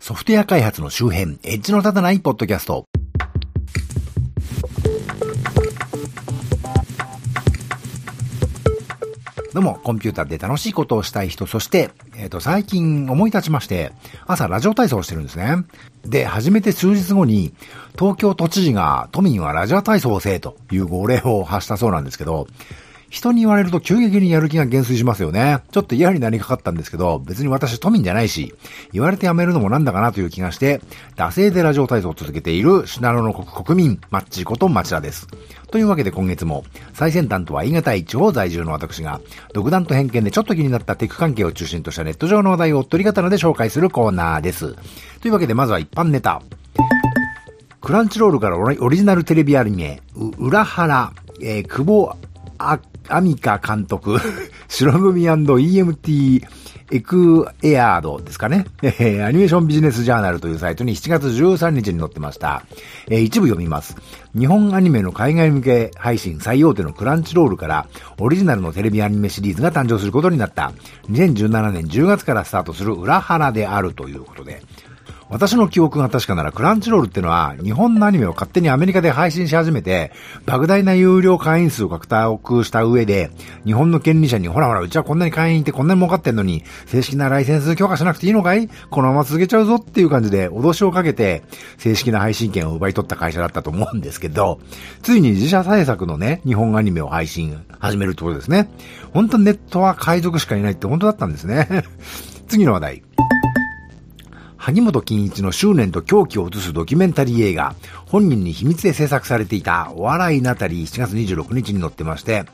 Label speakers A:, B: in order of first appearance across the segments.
A: ソフトウェア開発の周辺、エッジの立たないポッドキャスト。どうも、コンピューターで楽しいことをしたい人、そして、えっ、ー、と、最近思い立ちまして、朝ラジオ体操をしてるんですね。で、初めて数日後に、東京都知事が都民はラジオ体操をせえという号令を発したそうなんですけど、人に言われると急激にやる気が減衰しますよね。ちょっと嫌になりかかったんですけど、別に私都民じゃないし、言われてやめるのもなんだかなという気がして、惰性でラジオ体操を続けているシナロの国民、マッチこと町田です。というわけで今月も、最先端とは言い難い地方在住の私が、独断と偏見でちょっと気になったテック関係を中心としたネット上の話題を取り刀で紹介するコーナーです。というわけでまずは一般ネタ。クランチロールからオリジナルテレビアニメ、裏腹、えー、久保あ、アミカ監督、白組 &EMT エクエアードですかね。え、アニメーションビジネスジャーナルというサイトに7月13日に載ってました。え、一部読みます。日本アニメの海外向け配信最大手のクランチロールからオリジナルのテレビアニメシリーズが誕生することになった。2017年10月からスタートする裏腹であるということで、私の記憶が確かなら、クランチロールってのは、日本のアニメを勝手にアメリカで配信し始めて、莫大な有料会員数を獲得した上で、日本の権利者に、ほらほら、うちはこんなに会員いてこんなに儲かってんのに、正式なライセンス許可しなくていいのかい？このまま続けちゃうぞっていう感じで、脅しをかけて、正式な配信権を奪い取った会社だったと思うんですけど、ついに自社制作のね、日本アニメを配信、始めるってことですね。本当ネットは海賊しかいないって本当だったんですね。次の話題。萩本欽一の執念と狂気を映すドキュメンタリー映画、本人に秘密で制作されていたお笑いナタリー7月26日に載ってまして、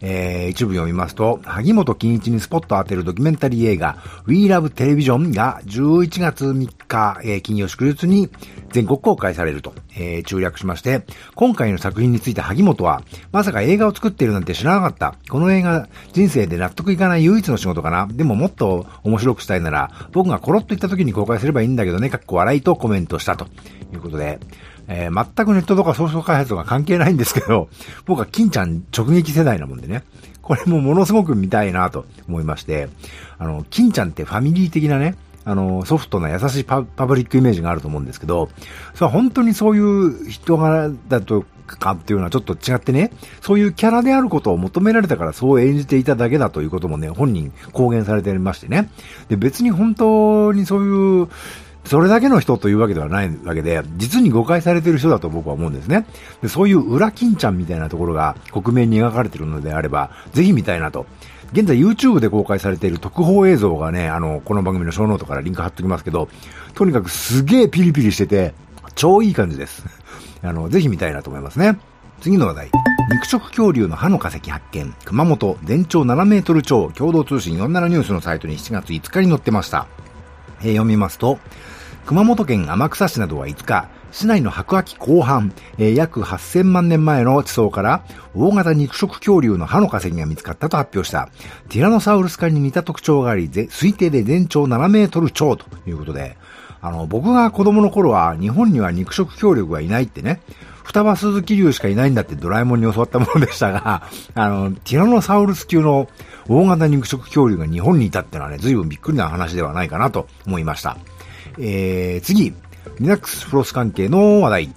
A: えー、一部読みますと、萩本欽一にスポットを当てるドキュメンタリー映画、We Love Television が11月3日、えー、金曜祝日に全国公開されると、えー、中略しまして、今回の作品について萩本は、まさか映画を作っているなんて知らなかった。この映画、人生で納得いかない唯一の仕事かな。でももっと面白くしたいなら、僕がコロッと言った時に公開すればいいんだけどね、かっこ笑いとコメントしたと。いうことで、えー、全くネットとかソフト開発とか関係ないんですけど、僕は金ちゃん直撃世代なもんでね、これもものすごく見たいなと思いまして、あの、金ちゃんってファミリー的なね、あの、ソフトな優しいパブリックイメージがあると思うんですけど、それは本当にそういう人柄だとかっていうのはちょっと違ってね、そういうキャラであることを求められたからそう演じていただけだということもね、本人公言されてましてね。で、別に本当にそういう、それだけの人というわけではないわけで、実に誤解されている人だと僕は思うんですね。でそういう裏金ちゃんみたいなところが克明に描かれているのであれば、ぜひ見たいなと。現在 YouTube で公開されている特報映像がね、あの、この番組のショーノートからリンク貼っておきますけど、とにかくすげえピリピリしてて、超いい感じです。あの、ぜひ見たいなと思いますね。次の話題。肉食恐竜の歯の化石発見。熊本全長7メートル超共同通信47ニュースのサイトに7月5日に載ってました。えー、読みますと、熊本県天草市などは5日、市内の白亜紀後半、えー、約8000万年前の地層から大型肉食恐竜の歯の化石が見つかったと発表した。ティラノサウルス科に似た特徴があり、推定で全長7メートル超ということで、あの、僕が子供の頃は日本には肉食恐竜がいないってね、双葉鈴木竜しかいないんだってドラえもんに教わったものでしたが、あの、ティラノサウルス級の大型肉食恐竜が日本にいたってのはね、随分びっくりな話ではないかなと思いました。えー、次、リナックスフロス関係の話題。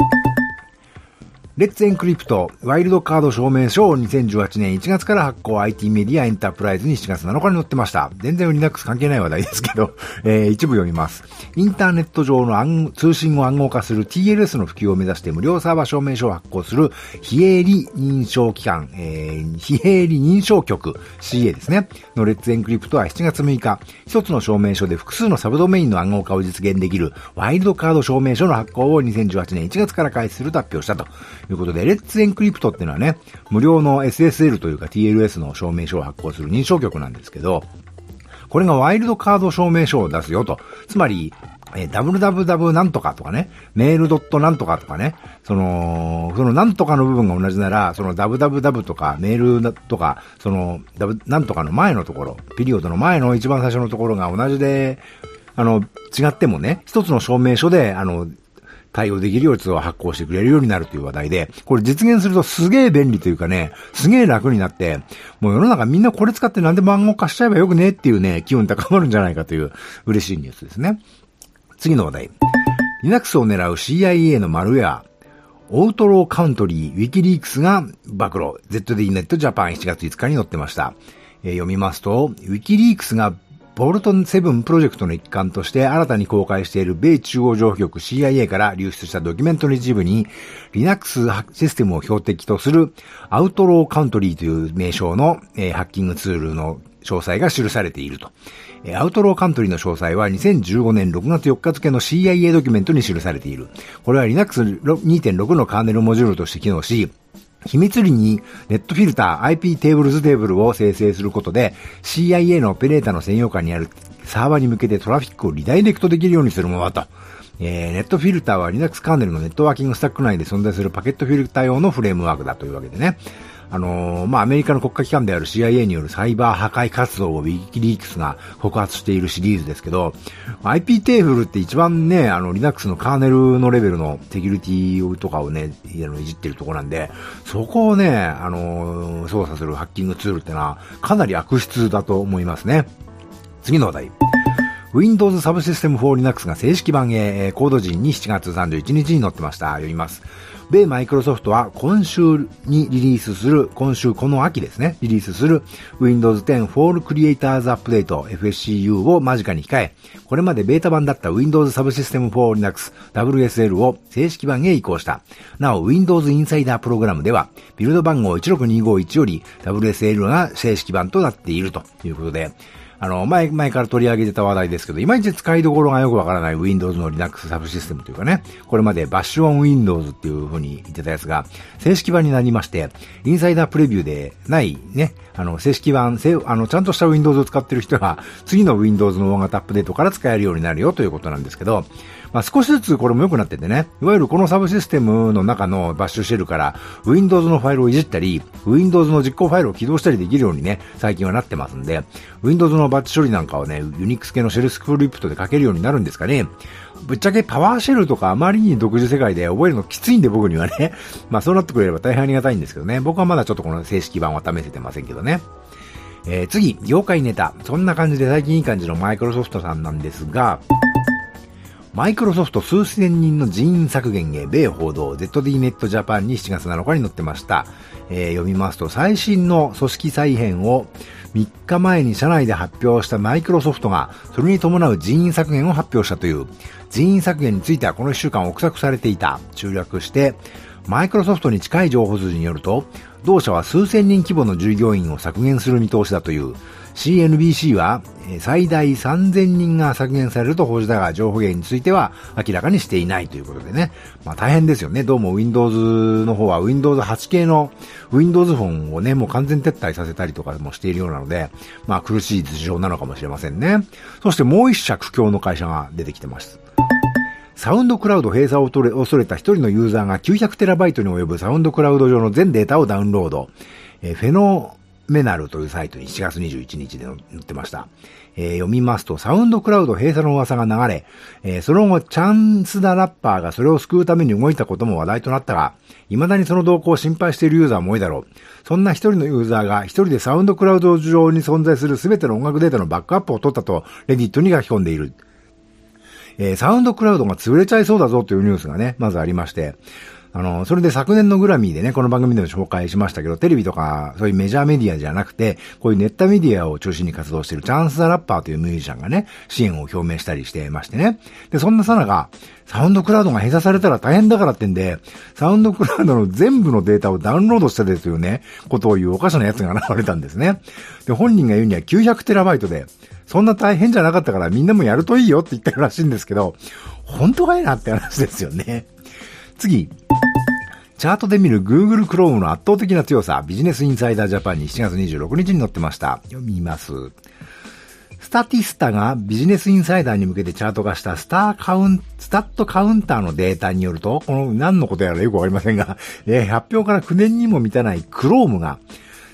A: レッツエンクリプト、ワイルドカード証明書を2018年1月から発行 IT メディアエンタープライズに7月7日に載ってました。全然 Linux 関係ない話題ですけど、えー、一部読みます。インターネット上の通信を暗号化する TLS の普及を目指して無料サーバー証明書を発行する非営利認証機関、えー、非営利認証局 CA ですね。のレッツエンクリプトは7月6日、一つの証明書で複数のサブドメインの暗号化を実現できるワイルドカード証明書の発行を2018年1月から開始すると発表したと。ということで、レッツエンクリプトっていうのはね、無料の SSL というか TLS の証明書を発行する認証局なんですけど、これがワイルドカード証明書を出すよと。つまり、えー、www なんとかとかね、メールドットなんとかとかね、その、そのなんとかの部分が同じなら、その www とかメールとか、その、なんとかの前のところ、ピリオドの前の一番最初のところが同じで、あの、違ってもね、一つの証明書で、あの、対応できるように発行してくれるようになるという話題で、これ実現するとすげえ便利というかね、すげえ楽になって、もう世の中みんなこれ使って何でも暗号化しちゃえばよくねっていうね、気温高まるんじゃないかという嬉しいニュースですね。次の話題。Linux を狙う CIA のマルウェア、オートローカントリー、ウィキリークスが暴露。ZDNet Japan 7月5日に載ってました。えー、読みますと、ウィキリークスがボルトン7プロジェクトの一環として新たに公開している米中央情報局 CIA から流出したドキュメントの一部に Linux システムを標的とするアウトローカントリーという名称の、ハッキングツールの詳細が記されていると。アウトローカントリーの詳細は2015年6月4日付の CIA ドキュメントに記されている。これは Linux 2.6のカーネルモジュールとして機能し、秘密裏にネットフィルター IP テーブルズテーブルを生成することで CIA のオペレーターの専用下にあるサーバーに向けてトラフィックをリダイレクトできるようにするものだと。えー、 netfilter は Linux カーネルのネットワーキングスタック内で存在するパケットフィルター用のフレームワークだというわけでね。あのー、まあ、アメリカの国家機関である CIA によるサイバー破壊活動をウィキリークスが告発しているシリーズですけど、IP テーブルって一番ね、あの、Linux のカーネルのレベルのセキュリティとかをね、いじってるとこなんで、そこをね、あのー、操作するハッキングツールってのは、かなり悪質だと思いますね。次の話題。Windows サブシステム for Linux が正式版へ、コード陣に7月31日に載ってました。読みます。米マイクロソフトは今週にリリースする、今週この秋ですね、リリースする Windows 10 For Creators Update FSCU を間近に控え、これまでベータ版だった Windows Subsystem for Linux WSL を正式版へ移行した。なお、Windows Insider プログラムでは、ビルド番号16251より WSL が正式版となっているということで、あの、前、前から取り上げてた話題ですけど、いまいち使いどころがよくわからない Windows の Linux サブシステムというかね、これまでバッシュオン Windows っていう風に言ってたやつが、正式版になりまして、インサイダープレビューでないね、あの、正式版、あの、ちゃんとした Windows を使ってる人は、次の Windows の大型アップデートから使えるようになるよということなんですけど、まあ、少しずつこれも良くなっててね、いわゆるこのサブシステムの中のバッシュシェルから Windows のファイルをいじったり、Windows の実行ファイルを起動したりできるようにね、最近はなってますんで、Windows のバッチ処理なんかはね、Unix 系のシェルスクリプトで書けるようになるんですかね。ぶっちゃけパワーシェルとかあまりに独自世界で覚えるのきついんで僕にはね。まあそうなってくれれば大変ありがたいんですけどね。僕はまだちょっとこの正式版は試せてませんけどね。えー、次、業界ネタ。そんな感じで最近いい感じのマイクロソフトさんなんですが、マイクロソフト数千人の人員削減へ米報道 ZDNet Japan に7月7日に載ってました。えー、読みますと最新の組織再編を3日前に社内で発表したマイクロソフトがそれに伴う人員削減を発表したという人員削減についてはこの1週間憶測されていた。中略してマイクロソフトに近い情報筋によると同社は数千人規模の従業員を削減する見通しだという CNBC は最大3000人が削減されると報じたが、情報源については明らかにしていないということでね。まあ大変ですよね。どうも Windows の方は Windows 8系の Windows フォンをね、もう完全撤退させたりとかもしているようなので、まあ苦しい事情なのかもしれませんね。そしてもう一社苦境の会社が出てきてます。サウンドクラウド閉鎖を恐れた一人のユーザーが 900TB に及ぶサウンドクラウド上の全データをダウンロード。えフェノメナルというサイトに7月21日で載ってました。えー、読みますと、サウンドクラウド閉鎖の噂が流れ、えー、その後、チャンスダラッパーがそれを救うために動いたことも話題となったが、未だにその動向を心配しているユーザーも多いだろう。そんな一人のユーザーが一人でサウンドクラウド上に存在する全ての音楽データのバックアップを取ったと、レディットに書き込んでいる。えー、サウンドクラウドが潰れちゃいそうだぞというニュースがね、まずありまして、あの、それで昨年のグラミーでね、この番組でも紹介しましたけど、テレビとか、そういうメジャーメディアじゃなくて、こういうネットメディアを中心に活動しているチャンス・ザ・ラッパーというミュージシャンがね、支援を表明したりしてましてね。で、そんなさなが、サウンドクラウドが閉鎖されたら大変だからってんで、サウンドクラウドの全部のデータをダウンロードしたですよね、ことを言うおかしな奴が現れたんですね。で、本人が言うには900テラバイトで、そんな大変じゃなかったからみんなもやるといいよって言ってるらしいんですけど、本当かいなって話ですよね。次。チャートで見る Google Chrome の圧倒的な強さ、ビジネスインサイダージャパンに7月26日に載ってました。読みます。スタティスタがビジネスインサイダーに向けてチャート化したスターカウン、スタットカウンターのデータによると、この何のことやらよくわかりませんが、えー、発表から9年にも満たない Chrome が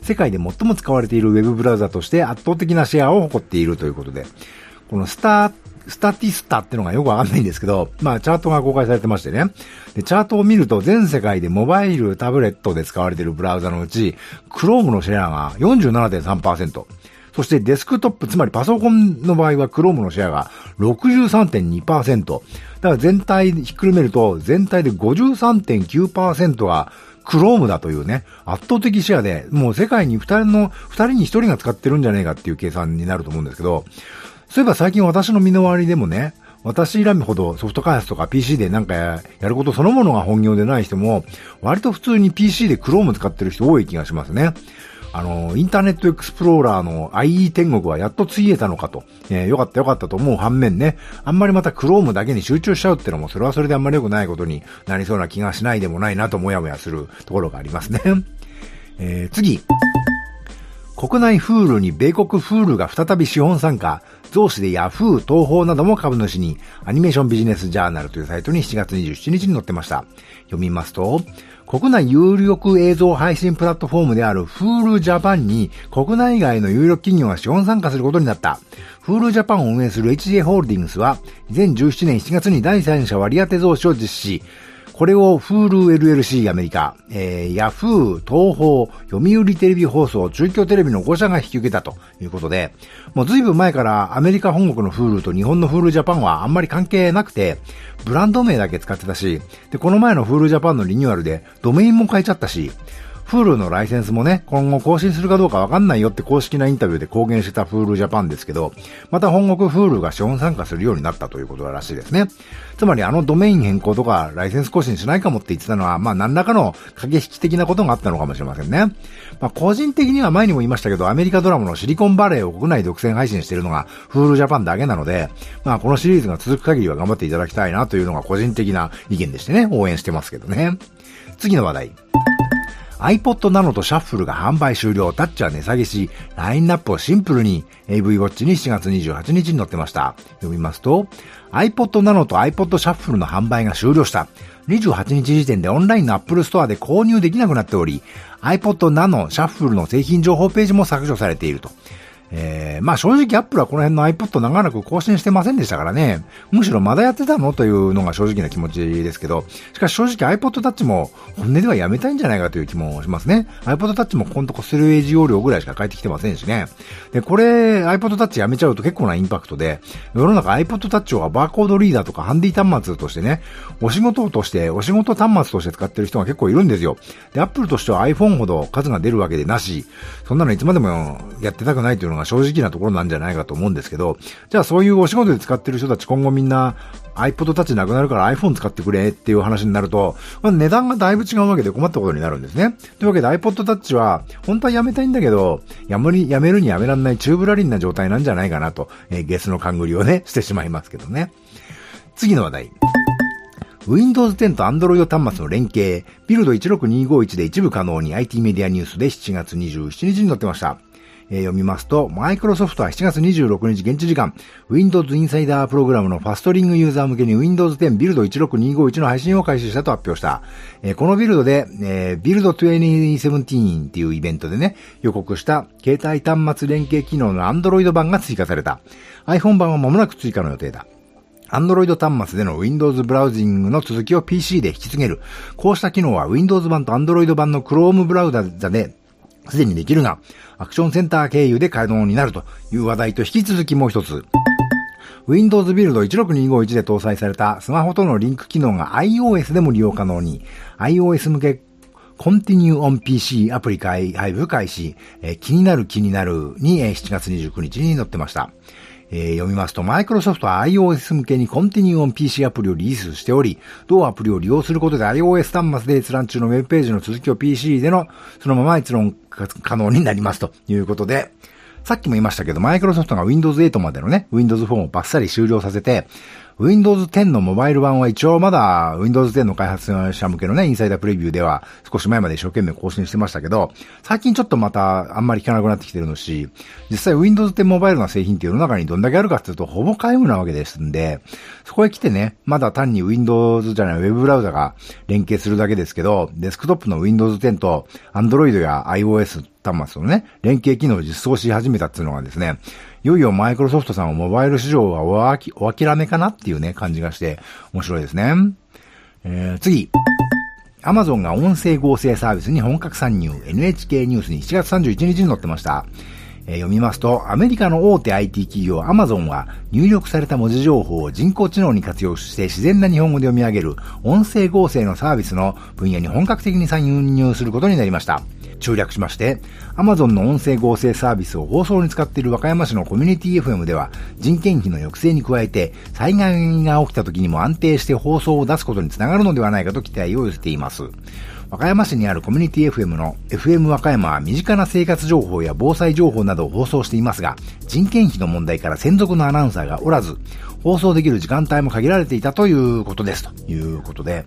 A: 世界で最も使われているウェブブラウザとして圧倒的なシェアを誇っているということで、このスタースタティスタってのがよくわかんないんですけど、まあ、チャートが公開されてましてね。で、チャートを見ると全世界でモバイル、タブレットで使われているブラウザのうち、Chrome のシェアが47.3%。そしてデスクトップ、つまりパソコンの場合は Chrome のシェアが63.2%。だから全体ひっくるめると全体で53.9%が Chrome だというね、圧倒的シェアで、もう世界に二人の、二人に一人が使ってるんじゃねえかっていう計算になると思うんですけど、そういえば最近私の身の回りでもね、私らみほどソフト開発とか PC でなんかやることそのものが本業でない人も、割と普通に PC で Chrome 使ってる人多い気がしますね。あの、インターネットエクスプローラーの IE 天国はやっとついえたのかと。えー、よかったよかったと思う反面ね、あんまりまた Chrome だけに集中しちゃうってのも、それはそれであんまり良くないことになりそうな気がしないでもないなともやもやするところがありますね。えー、次。国内フールに米国フールが再び資本参加、増資でヤフー、東宝なども株主に、アニメーションビジネスジャーナルというサイトに7月27日に載ってました。読みますと、国内有力映像配信プラットフォームである Hulu Japan に国内外の有力企業が資本参加することになった。Hulu Japan を運営する HJ ホールディングスは、2017年7月に第三者割当増資を実施、これを Hulu LLC アメリカ、えー、Yahoo、東宝、読売テレビ放送、中京テレビの5社が引き受けたということで、もう随分前からアメリカ本国の Hulu と日本の Hulu Japan はあんまり関係なくて、ブランド名だけ使ってたし、で、この前の Hulu Japan のリニューアルでドメインも変えちゃったし、Hulu のライセンスもね、今後更新するかどうかわかんないよって公式なインタビューで公言してた Hulu Japan ですけど、また本国 Hulu が資本参加するようになったということらしいですね。つまりあのドメイン変更とかライセンス更新しないかもって言ってたのは、まあ何らかの駆け引き的なことがあったのかもしれませんね。まあ個人的には前にも言いましたけど、アメリカドラマのシリコンバレーを国内独占配信しているのが Hulu Japan だけなので、まあこのシリーズが続く限りは頑張っていただきたいなというのが個人的な意見でしてね、応援してますけどね。次の話題。iPod Nano とシャッフルが販売終了、タッチは値下げし、ラインナップをシンプルに AV ウォッチに7月28日に載ってました。読みますと、iPod Nano と iPod シャッフルの販売が終了した。28日時点でオンラインの Apple Store で購入できなくなっており、iPod Nano、シャッフルの製品情報ページも削除されていると。えー、まあ正直アップルはこの辺の iPod 長らく更新してませんでしたからね、むしろまだやってたの？というのが正直な気持ちですけど、しかし正直 iPod Touch も本音ではやめたいんじゃないかという気もしますね。iPod Touch もここのとこスルエージ容量ぐらいしか返ってきてませんしね。で、これ iPod Touch やめちゃうと結構なインパクトで、世の中 iPod Touch はバーコードリーダーとかハンディ端末としてね、お仕事として、お仕事端末として使ってる人が結構いるんですよ。で、Apple としては iPhone ほど数が出るわけでなし、そんなのいつまでもやってたくないというのが正直なところなんじゃないかと思うんですけど、じゃあそういうお仕事で使ってる人たち今後みんな iPod Touch なくなるから iPhone 使ってくれっていう話になると、まあ、値段がだいぶ違うわけで困ったことになるんですね。というわけで iPod Touch は、本当はやめたいんだけど、やめるやめるにやめらんないチューブラリンな状態なんじゃないかなと、えー、ゲスの勘繰りをね、してしまいますけどね。次の話題。Windows 10と Android 端末の連携、ビルド16251で一部可能に IT メディアニュースで7月27日に載ってました。えー、読みますと、マイクロソフトは7月26日現地時間、Windows インサイダープログラムのファストリングユーザー向けに Windows 10ビルド16251の配信を開始したと発表した。えー、このビルドで、えー、ビルド2017っていうイベントでね、予告した携帯端末連携機能の Android 版が追加された。iPhone 版は間もなく追加の予定だ。Android 端末での Windows ブラウジングの続きを PC で引き継げる。こうした機能は Windows 版と Android 版の Chrome ブラウザですでにできるが、アクションセンター経由で可能になるという話題と引き続きもう一つ。Windows ビルド16251で搭載されたスマホとのリンク機能が iOS でも利用可能に、iOS 向け Continue on PC アプリ開配布開始、気になる気になるに、えー、7月29日に載ってました。えー、読みますと、マイクロソフトは iOS 向けに Continue on PC アプリをリリースしており、同アプリを利用することで iOS 端末で閲覧中のウェブページの続きを PC でのそのまま閲覧可能になりますということで、さっきも言いましたけど、マイクロソフトが Windows 8までのね、Windows 4をバッサリ終了させて、Windows 10のモバイル版は一応まだ Windows 10の開発者向けのね、インサイダープレビューでは少し前まで一生懸命更新してましたけど、最近ちょっとまたあんまり聞かなくなってきてるのし、実際 Windows 10モバイルの製品って世の中にどんだけあるかっていうとほぼ皆無なわけですんで、そこへ来てね、まだ単に Windows じゃない Web ブラウザが連携するだけですけど、デスクトップの Windows 10と Android や iOS 端末のね、連携機能を実装し始めたっていうのがですね、いよいよマイクロソフトさんはモバイル市場はおあきお諦めかなっていうね、感じがして面白いですね。えー、次。アマゾンが音声合成サービスに本格参入。NHK ニュースに7月31日に載ってました。読みますと、アメリカの大手 IT 企業アマゾンは入力された文字情報を人工知能に活用して自然な日本語で読み上げる音声合成のサービスの分野に本格的に参入することになりました。中略しまして、Amazon の音声合成サービスを放送に使っている和歌山市のコミュニティ FM では、人件費の抑制に加えて、災害が起きた時にも安定して放送を出すことにつながるのではないかと期待を寄せています。和歌山市にあるコミュニティ FM の FM 和歌山は身近な生活情報や防災情報などを放送していますが、人件費の問題から専属のアナウンサーがおらず、放送できる時間帯も限られていたということです。ということで、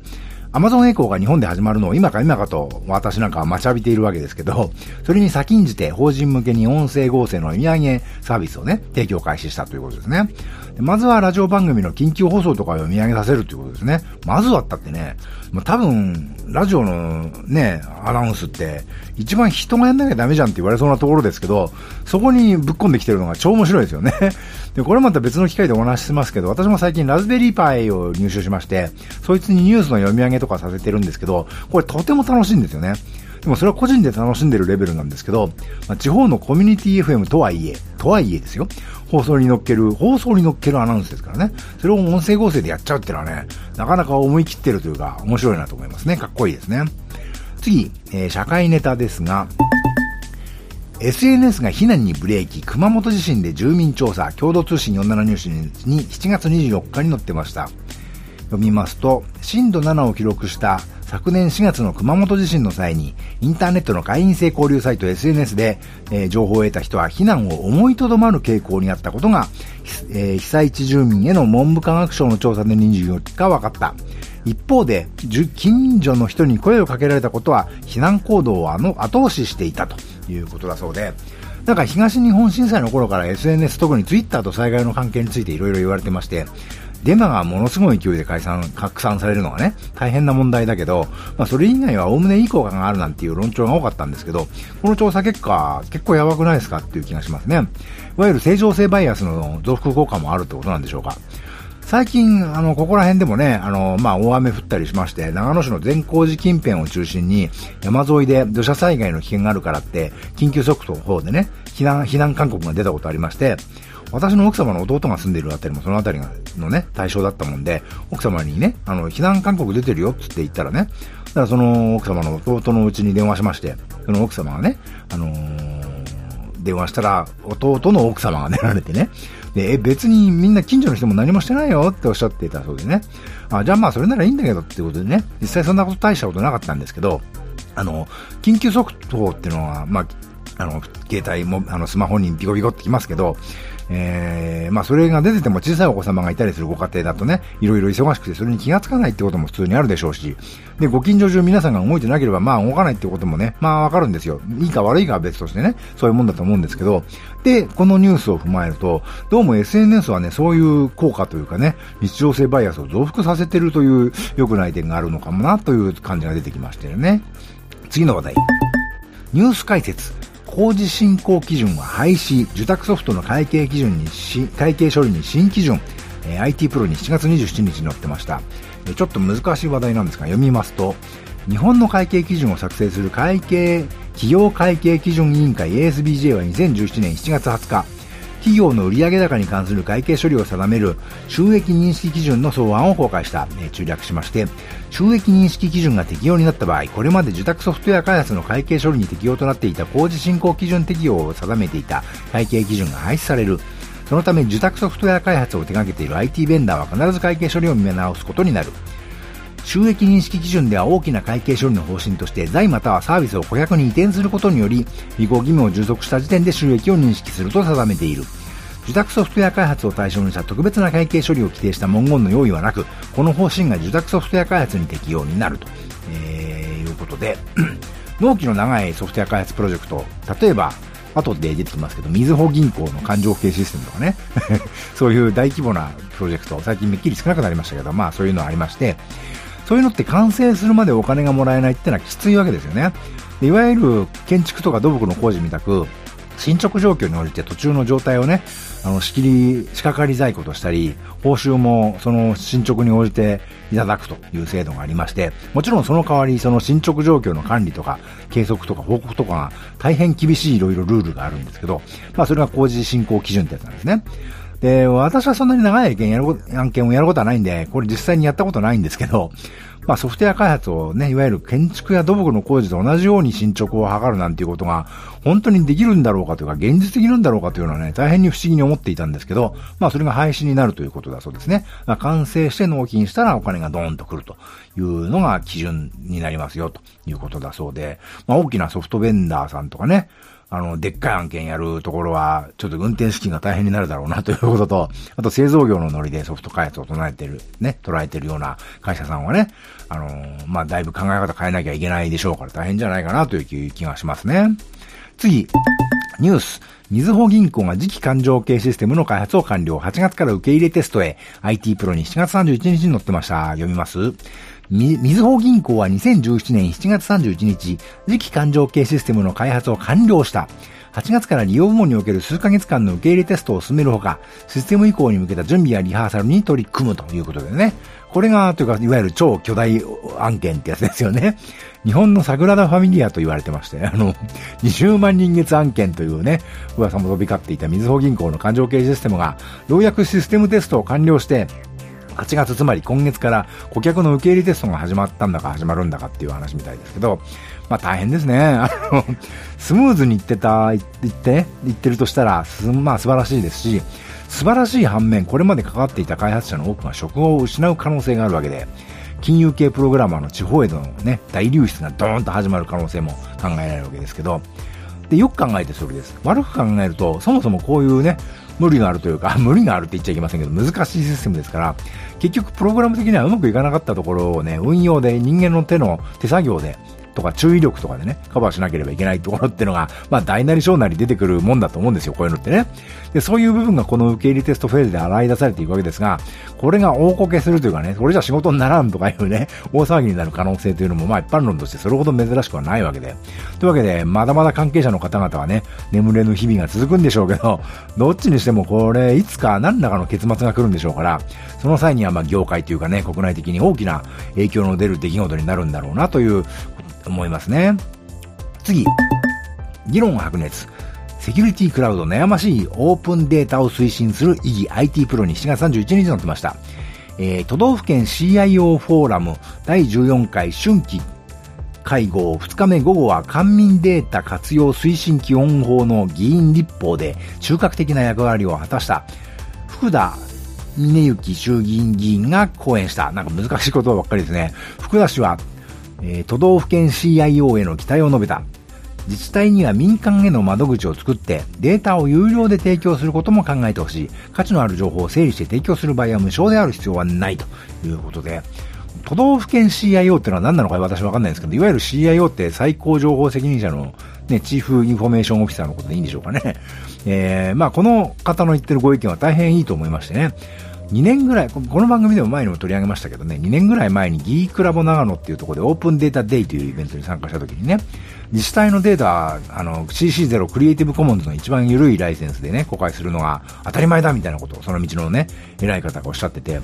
A: アマゾンエコーが日本で始まるのを今か今かと私なんかは待ちわびているわけですけど、それに先んじて法人向けに音声合成の読み上げサービスをね、提供開始したということですね。まずはラジオ番組の緊急放送とか読み上げさせるということですね。まずはったってね、まあ、多分、ラジオのね、アナウンスって、一番人がやんなきゃダメじゃんって言われそうなところですけど、そこにぶっ込んできてるのが超面白いですよね。で、これまた別の機会でお話ししますけど、私も最近ラズベリーパイを入手しまして、そいつにニュースの読み上げとかさせてるんですけど、これとても楽しいんですよね。でもそれは個人で楽しんでるレベルなんですけど、まあ、地方のコミュニティ FM とはいえ、とはいえですよ。放送に乗っける、放送に乗っけるアナウンスですからね。それを音声合成でやっちゃうっていうのはね、なかなか思い切ってるというか、面白いなと思いますね。かっこいいですね。次、えー、社会ネタですが、SNS が避難にブレーキ、熊本地震で住民調査、共同通信47ニュースに7月24日に載ってました。読みますと、震度7を記録した昨年4月の熊本地震の際に、インターネットの会員制交流サイト SNS で、えー、情報を得た人は避難を思いとどまる傾向にあったことが、えー、被災地住民への文部科学省の調査で24日分かった。一方で、近所の人に声をかけられたことは、避難行動をあの後押ししていたということだそうで、だか東日本震災の頃から SNS、特に Twitter と災害の関係についていろいろ言われてまして、デマがものすごい勢いで解散、拡散されるのがね、大変な問題だけど、まあそれ以外はおおむねいい効果があるなんていう論調が多かったんですけど、この調査結果、結構やばくないですかっていう気がしますね。いわゆる正常性バイアスの増幅効果もあるってことなんでしょうか。最近、あの、ここら辺でもね、あの、まあ、大雨降ったりしまして、長野市の善光寺近辺を中心に、山沿いで土砂災害の危険があるからって、緊急速報でね、避難、避難勧告が出たことありまして、私の奥様の弟が住んでいるあたりもそのあたりのね、対象だったもんで、奥様にね、あの、避難勧告出てるよって言ったらね、だからその奥様の弟のうちに電話しまして、その奥様がね、あのー、電話したら、弟の奥様が寝られてね、で、え、別にみんな近所の人も何もしてないよっておっしゃっていたそうでね、あ、じゃあまあそれならいいんだけどってことでね、実際そんなこと大したことなかったんですけど、あの、緊急速報っていうのは、まあ、あの、携帯も、あの、スマホにビコビコってきますけど、えー、まあそれが出てても小さいお子様がいたりするご家庭だとね、いろいろ忙しくてそれに気がつかないってことも普通にあるでしょうし、で、ご近所中皆さんが動いてなければまあ動かないってこともね、まあわかるんですよ。いいか悪いかは別としてね、そういうもんだと思うんですけど、で、このニュースを踏まえると、どうも SNS はね、そういう効果というかね、日常性バイアスを増幅させてるという良くない点があるのかもなという感じが出てきましたよね。次の話題。ニュース解説。工事進行基準は廃止、受託ソフトの会計基準にし、会計処理に新基準、え、IT プロに7月27日に載ってました、ちょっと難しい話題なんですが、読みますと、日本の会計基準を作成する会計、企業会計基準委員会 ASBJ は2017年7月20日、企業の売上高に関する会計処理を定める収益認識基準の草案を公開した、え、中略しまして、収益認識基準が適用になった場合、これまで受託ソフトウェア開発の会計処理に適用となっていた工事進行基準適用を定めていた会計基準が廃止される。そのため受託ソフトウェア開発を手掛けている IT ベンダーは必ず会計処理を見直すことになる。収益認識基準では大きな会計処理の方針として財またはサービスを顧客に移転することにより、履行義務を従属した時点で収益を認識すると定めている。受託ソフトウェア開発を対象にした特別な会計処理を規定した文言の用意はなく、この方針が受託ソフトウェア開発に適用になると、えー、いうことで、納期の長いソフトウェア開発プロジェクト、例えば、後で出てきますけど、みずほ銀行の勘定系システムとかね、そういう大規模なプロジェクト、最近めっきり少なくなりましたけど、まあそういうのありまして、そういうのって完成するまでお金がもらえないってのはきついわけですよね。いわゆる建築とか土木の工事みたく、進捗状況に応じて途中の状態をね、あの、仕切り、仕掛かり在庫としたり、報酬もその進捗に応じていただくという制度がありまして、もちろんその代わりその進捗状況の管理とか、計測とか報告とかが大変厳しいいろいろルールがあるんですけど、まあそれが工事進行基準ってやつなんですね。で、私はそんなに長い案件やる案件をやることはないんで、これ実際にやったことないんですけど、まあソフトウェア開発をね、いわゆる建築や土木の工事と同じように進捗を図るなんていうことが、本当にできるんだろうかというか、現実的なんだろうかというのはね、大変に不思議に思っていたんですけど、まあそれが廃止になるということだそうですね。まあ、完成して納品したらお金がドーンと来るというのが基準になりますよということだそうで、まあ大きなソフトベンダーさんとかね、あの、でっかい案件やるところは、ちょっと運転資金が大変になるだろうなということと、あと製造業のノリでソフト開発を唱えてる、ね、捉えてるような会社さんはね、あのまあ、だいぶ考え方変えなきゃいけないでしょうから大変じゃないかなという気がしますね。次、ニュース。みずほ銀行が次期勘定系システムの開発を完了。8月から受け入れテストへ。IT プロに7月31日に載ってました。読みますみ、みずほ銀行は2017年7月31日、次期勘定系システムの開発を完了した。8月から利用部門における数ヶ月間の受け入れテストを進めるほか、システム移行に向けた準備やリハーサルに取り組むということでね。これが、というか、いわゆる超巨大案件ってやつですよね。日本のサグラダ・ファミリアと言われてまして、あの、20万人月案件というね、噂も飛び交っていたみずほ銀行の勘定系システムが、ようやくシステムテストを完了して、8月つまり今月から顧客の受け入れテストが始まったんだか始まるんだかっていう話みたいですけど、まあ大変ですね。あの、スムーズにいってた、いって、いってるとしたら、まあ素晴らしいですし、素晴らしい反面、これまで関わっていた開発者の多くが職を失う可能性があるわけで、金融系プログラマーの地方へのね、大流出がドーンと始まる可能性も考えられるわけですけど、で、よく考えてそれです。悪く考えると、そもそもこういうね、無理があるというか、無理があるって言っちゃいけませんけど、難しいシステムですから、結局プログラム的にはうまくいかなかったところをね、運用で人間の手の手作業でとか注意力とかでね、カバーしなければいけないところってのが、まあ大なり小なり出てくるもんだと思うんですよ、こういうのってね。で、そういう部分がこの受け入れテストフェーズで洗い出されていくわけですが、これが大こけするというかね、これじゃ仕事にならんとかいうね、大騒ぎになる可能性というのも、まあ一般論としてそれほど珍しくはないわけで。というわけで、まだまだ関係者の方々はね、眠れぬ日々が続くんでしょうけど、どっちにしてもこれ、いつか何らかの結末が来るんでしょうから、その際にはまあ業界というかね、国内的に大きな影響の出る出来事になるんだろうなという思いますね。次、議論白熱。セキュリティクラウド悩ましいオープンデータを推進する意義 IT プロに7月31日に載ってました。えー、都道府県 CIO フォーラム第14回春季会合2日目午後は官民データ活用推進基本法の議員立法で中核的な役割を果たした福田峰幸衆議院議員が講演した。なんか難しいことばっかりですね。福田氏はえー、都道府県 CIO への期待を述べた。自治体には民間への窓口を作ってデータを有料で提供することも考えてほしい。価値のある情報を整理して提供する場合は無償である必要はないということで、都道府県 CIO ってのは何なのか私わかんないんですけど、いわゆる CIO って最高情報責任者のね、 Chief Information Officer のことでいいんでしょうかね。えー、まあこの方の言ってるご意見は大変いいと思いましてね。2年ぐらい、この番組でも前にも取り上げましたけどね、2年ぐらい前にギークラボ長野っていうところでオープンデータデイというイベントに参加した時にね、自治体のデータ、あの、CC0 クリエイティブコモンズの一番緩いライセンスでね、公開するのが当たり前だみたいなことをその道のね、偉い方がおっしゃってて、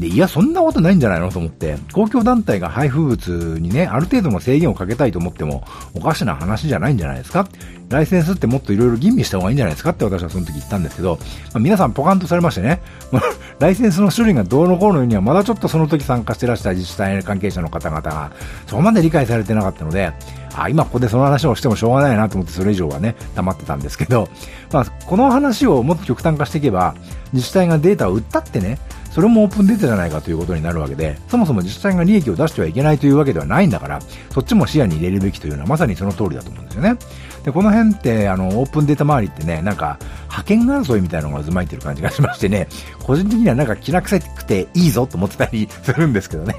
A: で、いや、そんなことないんじゃないのと思って、公共団体が配布物にね、ある程度の制限をかけたいと思っても、おかしな話じゃないんじゃないですか？ライセンスってもっといろいろ吟味した方がいいんじゃないですか？って私はその時言ったんですけど、まあ、皆さんポカンとされましてね、ライセンスの種類がどうのこうのようにはまだちょっとその時参加してらした自治体関係者の方々がそこまで理解されてなかったので、あ、今ここでその話をしてもしょうがないなと思ってそれ以上はね、黙ってたんですけど、まあ、この話をもっと極端化していけば、自治体がデータを売ったってね、それもオープンデータじゃないかということになるわけで、そもそも実際が利益を出してはいけないというわけではないんだから、そっちも視野に入れるべきというのはまさにその通りだと思うんですよね。で、この辺って、あの、オープンデータ周りってね、なんか、派遣争いみたいなのが渦巻いてる感じがしましてね、個人的にはなんか気な臭くていいぞと思ってたりするんですけどね。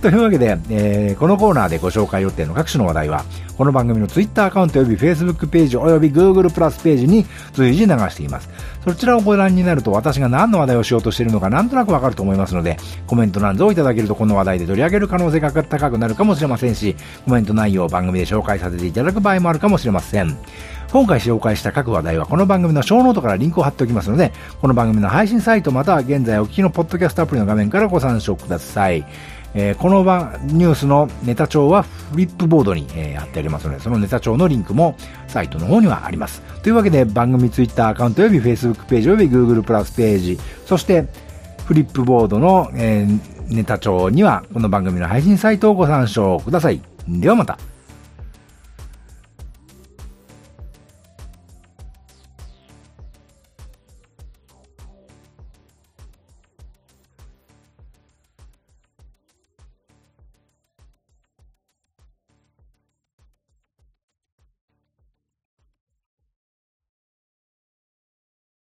A: というわけで、えー、このコーナーでご紹介予定の各種の話題は、この番組の Twitter アカウント及び Facebook ページ及び Google プラスページに随時流しています。そちらをご覧になると私が何の話題をしようとしているのかなんとなくわかると思いますので、コメント欄ぞをいただけるとこの話題で取り上げる可能性が高くなるかもしれませんし、コメント内容を番組で紹介させていただく場合もあるかもしれません。今回紹介した各話題はこの番組のショーノートからリンクを貼っておきますので、この番組の配信サイトまたは現在お聞きのポッドキャストアプリの画面からご参照ください。えー、この番ニュースのネタ帳はフリップボードに、えー、貼ってありますので、そのネタ帳のリンクもサイトの方にはあります。というわけで番組 Twitter アカウント及び Facebook ページ及び Google プラスページ、そしてフリップボードの、えー、ネタ帳にはこの番組の配信サイトをご参照ください。ではまた。